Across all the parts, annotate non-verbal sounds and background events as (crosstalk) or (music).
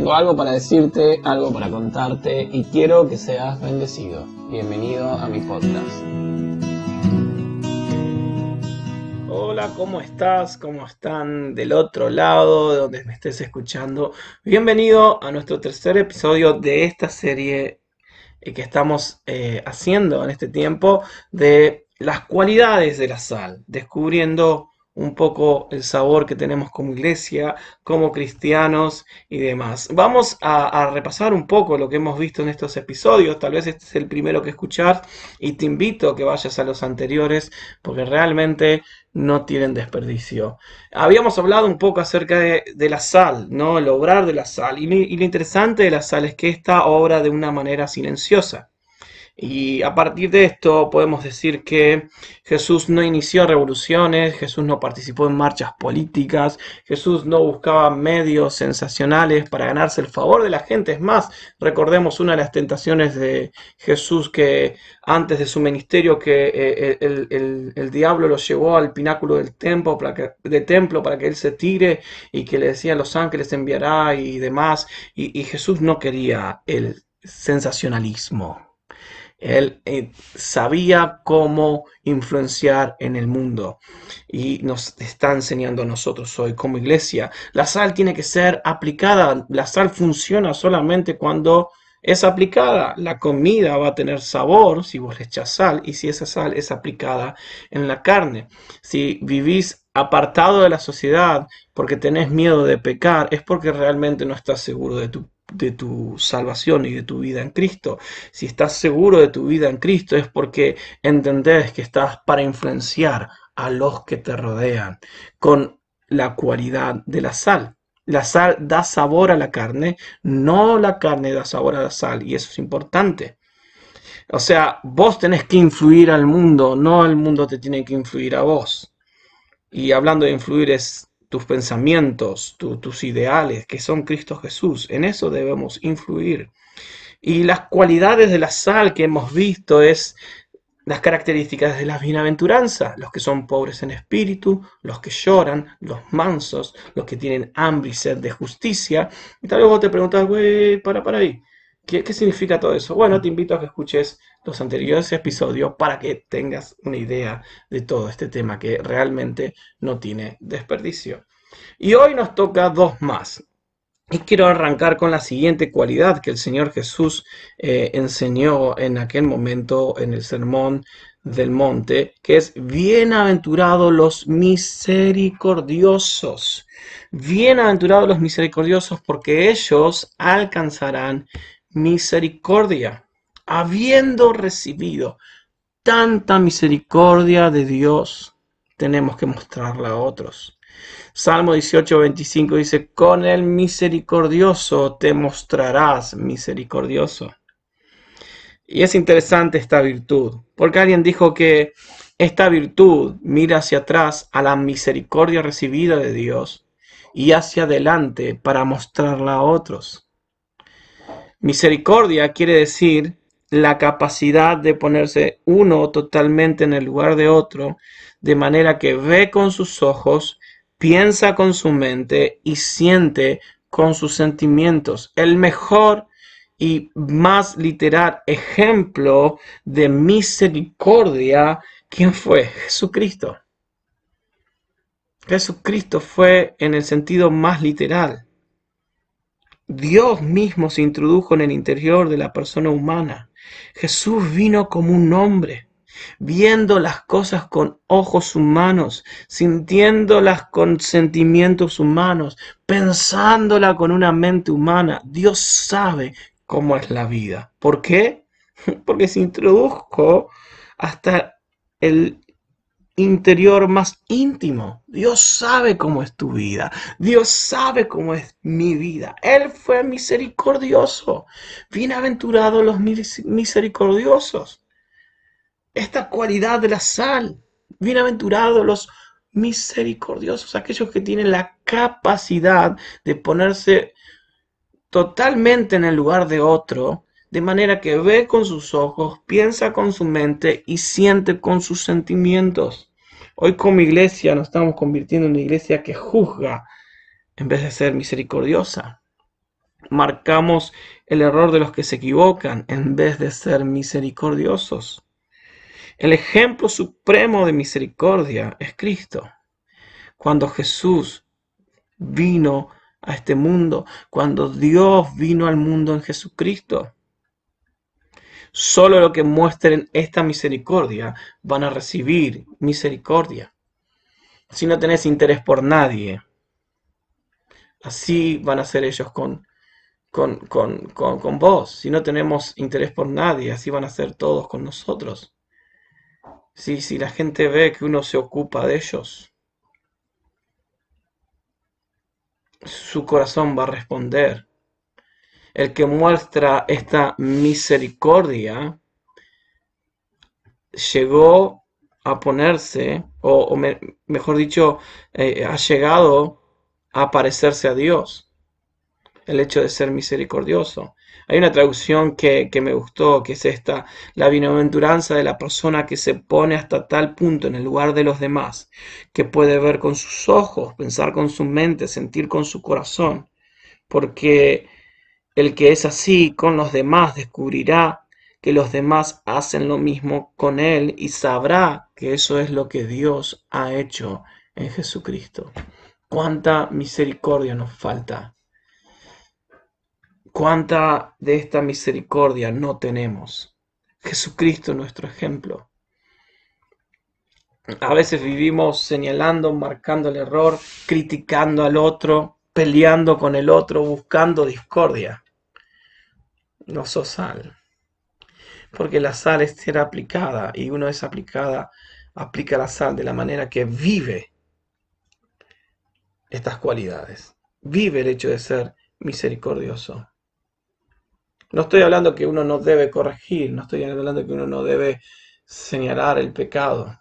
Tengo algo para decirte, algo para contarte y quiero que seas bendecido. Bienvenido a mi podcast. Hola, ¿cómo estás? ¿Cómo están del otro lado de donde me estés escuchando? Bienvenido a nuestro tercer episodio de esta serie que estamos eh, haciendo en este tiempo de las cualidades de la sal, descubriendo un poco el sabor que tenemos como iglesia, como cristianos y demás. Vamos a, repasar un poco lo que hemos visto en estos episodios. Tal vez este es el primero que escuchar y te invito a que vayas a los anteriores porque realmente no tienen desperdicio. Habíamos hablado un poco acerca de, la sal, ¿no? El obrar de la sal. Y, y lo interesante de la sal es que esta obra de una manera silenciosa. Y a partir de esto podemos decir que Jesús no inició revoluciones, Jesús no participó en marchas políticas, Jesús no buscaba medios sensacionales para ganarse el favor de la gente. Es más, recordemos una de las tentaciones de Jesús que antes de su ministerio que eh, el, diablo lo llevó al pináculo del templo, para que, templo para que él se tire y que le decía los ángeles enviará y demás. y Jesús no quería el sensacionalismo. Él eh, sabía cómo influenciar en el mundo y nos está enseñando a nosotros hoy como iglesia. La sal tiene que ser aplicada. La sal funciona solamente cuando es aplicada. La comida va a tener sabor si vos le echas sal y si esa sal es aplicada en la carne. Si vivís apartado de la sociedad porque tenés miedo de pecar, es porque realmente no estás seguro de tu de tu salvación y de tu vida en Cristo. Si estás seguro de tu vida en Cristo es porque entendés que estás para influenciar a los que te rodean con la cualidad de la sal. La sal da sabor a la carne, no la carne da sabor a la sal, y eso es importante. O sea, vos tenés que influir al mundo, no el mundo te tiene que influir a vos. Y hablando de influir es tus pensamientos, tus ideales, que son Cristo Jesús. En eso debemos influir. Y las cualidades de la sal que hemos visto es las características de la bienaventuranza, los que son pobres en espíritu, los que lloran, los mansos, los que tienen hambre y sed de justicia. Y tal vez vos te preguntas, güey, para, para ahí. ¿Qué, ¿Qué significa todo eso? Bueno, te invito a que escuches los anteriores episodios para que tengas una idea de todo este tema que realmente no tiene desperdicio. Y hoy nos toca dos más. Y quiero arrancar con la siguiente cualidad que el Señor Jesús eh, enseñó en aquel momento en el sermón del monte, que es bienaventurados los misericordiosos. Bienaventurados los misericordiosos porque ellos alcanzarán misericordia habiendo recibido tanta misericordia de Dios, tenemos que mostrarla a otros. Salmo 18, 25 dice, con el misericordioso te mostrarás misericordioso. Y es interesante esta virtud, porque alguien dijo que esta virtud mira hacia atrás a la misericordia recibida de Dios y hacia adelante para mostrarla a otros. Misericordia quiere decir la capacidad de ponerse uno totalmente en el lugar de otro, de manera que ve con sus ojos, piensa con su mente y siente con sus sentimientos. El mejor y más literal ejemplo de misericordia, ¿quién fue? Jesucristo. Jesucristo fue en el sentido más literal. Dios mismo se introdujo en el interior de la persona humana Jesús vino como un hombre, viendo las cosas con ojos humanos, sintiéndolas con sentimientos humanos, pensándola con una mente humana. Dios sabe cómo es la vida. ¿Por qué? (laughs) Porque se introdujo hasta el interior más íntimo. Dios sabe cómo es tu vida. Dios sabe cómo es mi vida. Él fue misericordioso. Bienaventurados los misericordiosos. Esta cualidad de la sal. Bienaventurados los misericordiosos, aquellos que tienen la capacidad de ponerse totalmente en el lugar de otro de manera que ve con sus ojos, piensa con su mente y siente con sus sentimientos. Hoy como iglesia nos estamos convirtiendo en una iglesia que juzga en vez de ser misericordiosa. marcamos el error de los que se equivocan en vez de ser misericordiosos. El ejemplo supremo de misericordia es Cristo. Cuando Jesús vino a este mundo, cuando Dios vino al mundo en Jesucristo, solo los que muestren esta misericordia van a recibir misericordia. Si no tenés interés por nadie, así van a ser ellos con, con, con, vos. Si no tenemos interés por nadie, así van a ser todos con nosotros. Si, si la gente ve que uno se ocupa de ellos, su corazón va a responder. El que muestra esta misericordia llegó a ponerse, o, mejor dicho, eh, ha llegado a parecerse a Dios. El hecho de ser misericordioso. Hay una traducción que, que, me gustó, que es esta, la bienaventuranza de la persona que se pone hasta tal punto en el lugar de los demás, que puede ver con sus ojos, pensar con su mente, sentir con su corazón, porque el que es así con los demás descubrirá que los demás hacen lo mismo con él y sabrá que eso es lo que Dios ha hecho en Jesucristo. Cuánta misericordia nos falta. Cuánta de esta misericordia no tenemos. Jesucristo nuestro ejemplo. A veces vivimos señalando, marcando el error, criticando al otro, peleando con el otro, buscando discordia. No sos sal. Porque la sal es ser aplicada y uno es aplicada, aplica la sal de la manera que vive estas cualidades. Vive el hecho de ser misericordioso. No estoy hablando que uno no debe corregir, no estoy hablando que uno no debe señalar el pecado,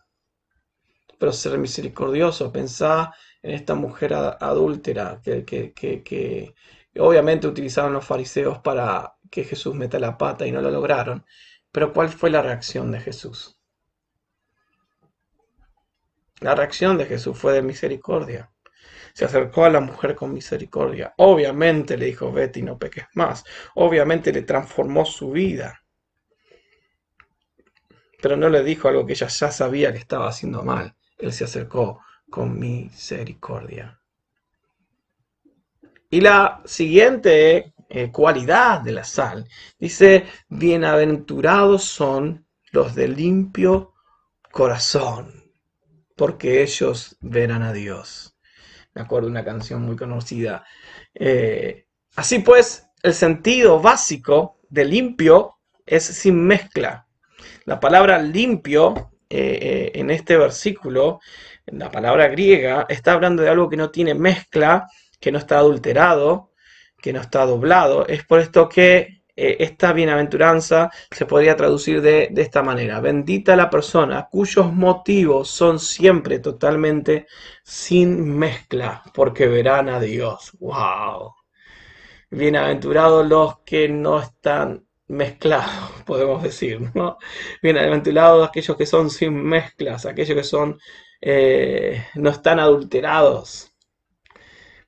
pero ser misericordioso, pensá en esta mujer adúltera que, que, que, obviamente utilizaron los fariseos para que Jesús meta la pata y no lo lograron, pero ¿cuál fue la reacción de Jesús? La reacción de Jesús fue de misericordia. Se acercó a la mujer con misericordia. Obviamente le dijo, vete y no peques más. Obviamente le transformó su vida. Pero no le dijo algo que ella ya sabía que estaba haciendo mal. Él se acercó con misericordia. Y la siguiente eh, cualidad de la sal dice, bienaventurados son los de limpio corazón, porque ellos verán a Dios. Me acuerdo de una canción muy conocida. Eh, así pues, el sentido básico de limpio es sin mezcla. La palabra limpio eh, en este versículo la palabra griega está hablando de algo que no tiene mezcla, que no está adulterado, que no está doblado. Es por esto que eh, esta bienaventuranza se podría traducir de, de, esta manera. Bendita la persona cuyos motivos son siempre totalmente sin mezcla, porque verán a Dios. ¡Wow! Bienaventurados los que no están mezclados, (laughs) podemos decir, ¿no? Bienaventurados aquellos que son sin mezclas, aquellos que son eh, no están adulterados,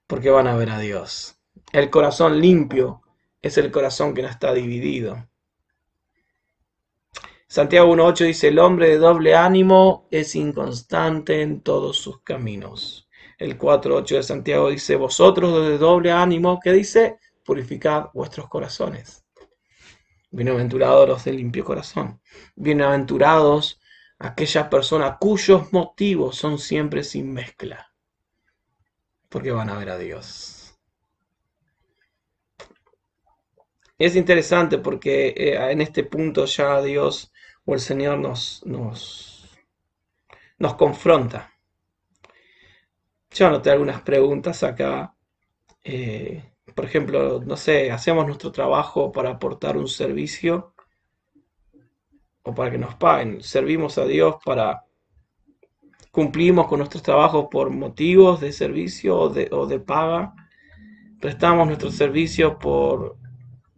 porque van a ver a Dios. El corazón limpio es el corazón que no está dividido. Santiago 1.8 dice, el hombre de doble ánimo es inconstante en todos sus caminos. El 4.8 de Santiago dice, vosotros de doble ánimo, que dice, purificad vuestros corazones. Bienaventurados los de limpio corazón. Bienaventurados aquella persona cuyos motivos son siempre sin mezcla, porque van a ver a Dios. Es interesante porque eh, en este punto ya Dios o el Señor nos, nos, nos confronta. Yo anoté algunas preguntas acá. Eh, por ejemplo, no sé, hacemos nuestro trabajo para aportar un servicio o para que nos paguen. Servimos a Dios para cumplimos con nuestros trabajos por motivos de servicio o de, o de paga. Prestamos nuestro servicio por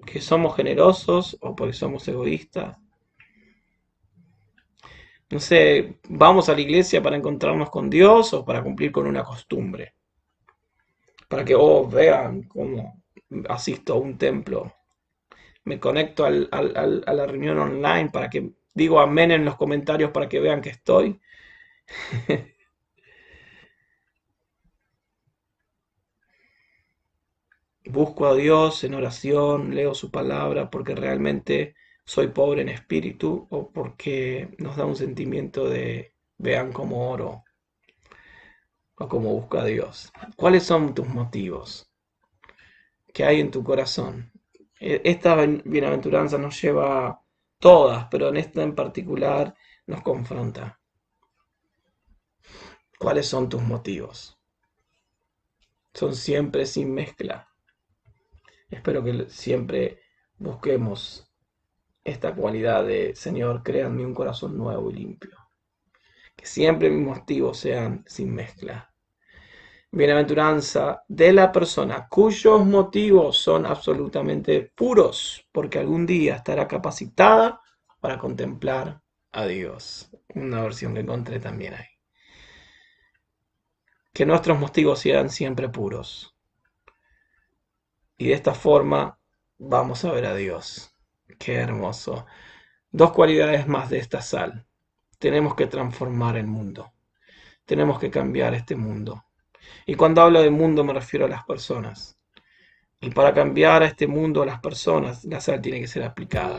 que somos generosos o porque somos egoístas. No sé, vamos a la iglesia para encontrarnos con Dios o para cumplir con una costumbre. Para que oh, vean cómo asisto a un templo. Me conecto a la reunión online para que digo amén en los comentarios para que vean que estoy. (laughs) Busco a Dios en oración, leo su palabra porque realmente soy pobre en espíritu o porque nos da un sentimiento de vean cómo oro o cómo busco a Dios. ¿Cuáles son tus motivos? ¿Qué hay en tu corazón? E, esta bienaventuranza nos lleva todas, pero en esta en particular nos confronta. ¿Cuáles son tus motivos? Son siempre sin mezcla. Espero que siempre busquemos esta cualidad de Señor, créanme un corazón nuevo y limpio. Que siempre mis motivos sean sin mezcla. Bienaventuranza de la persona cuyos motivos son absolutamente puros, porque algún día estará capacitada para contemplar a Dios. Una versión que encontré también ahí. Que nuestros motivos sean siempre puros. Y de esta forma vamos a ver a Dios. Qué hermoso. Dos cualidades más de esta sal. Tenemos que transformar el mundo. Tenemos que cambiar este mundo. Y cuando hablo de mundo me refiero a las personas. Y para cambiar a este mundo, a las personas, la sal tiene que ser aplicada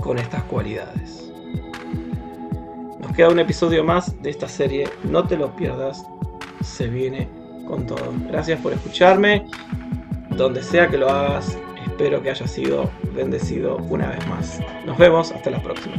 con estas cualidades. Nos queda un episodio más de esta serie, no te lo pierdas, se viene con todo. Gracias por escucharme, donde sea que lo hagas, espero que haya sido bendecido una vez más. Nos vemos, hasta la próxima.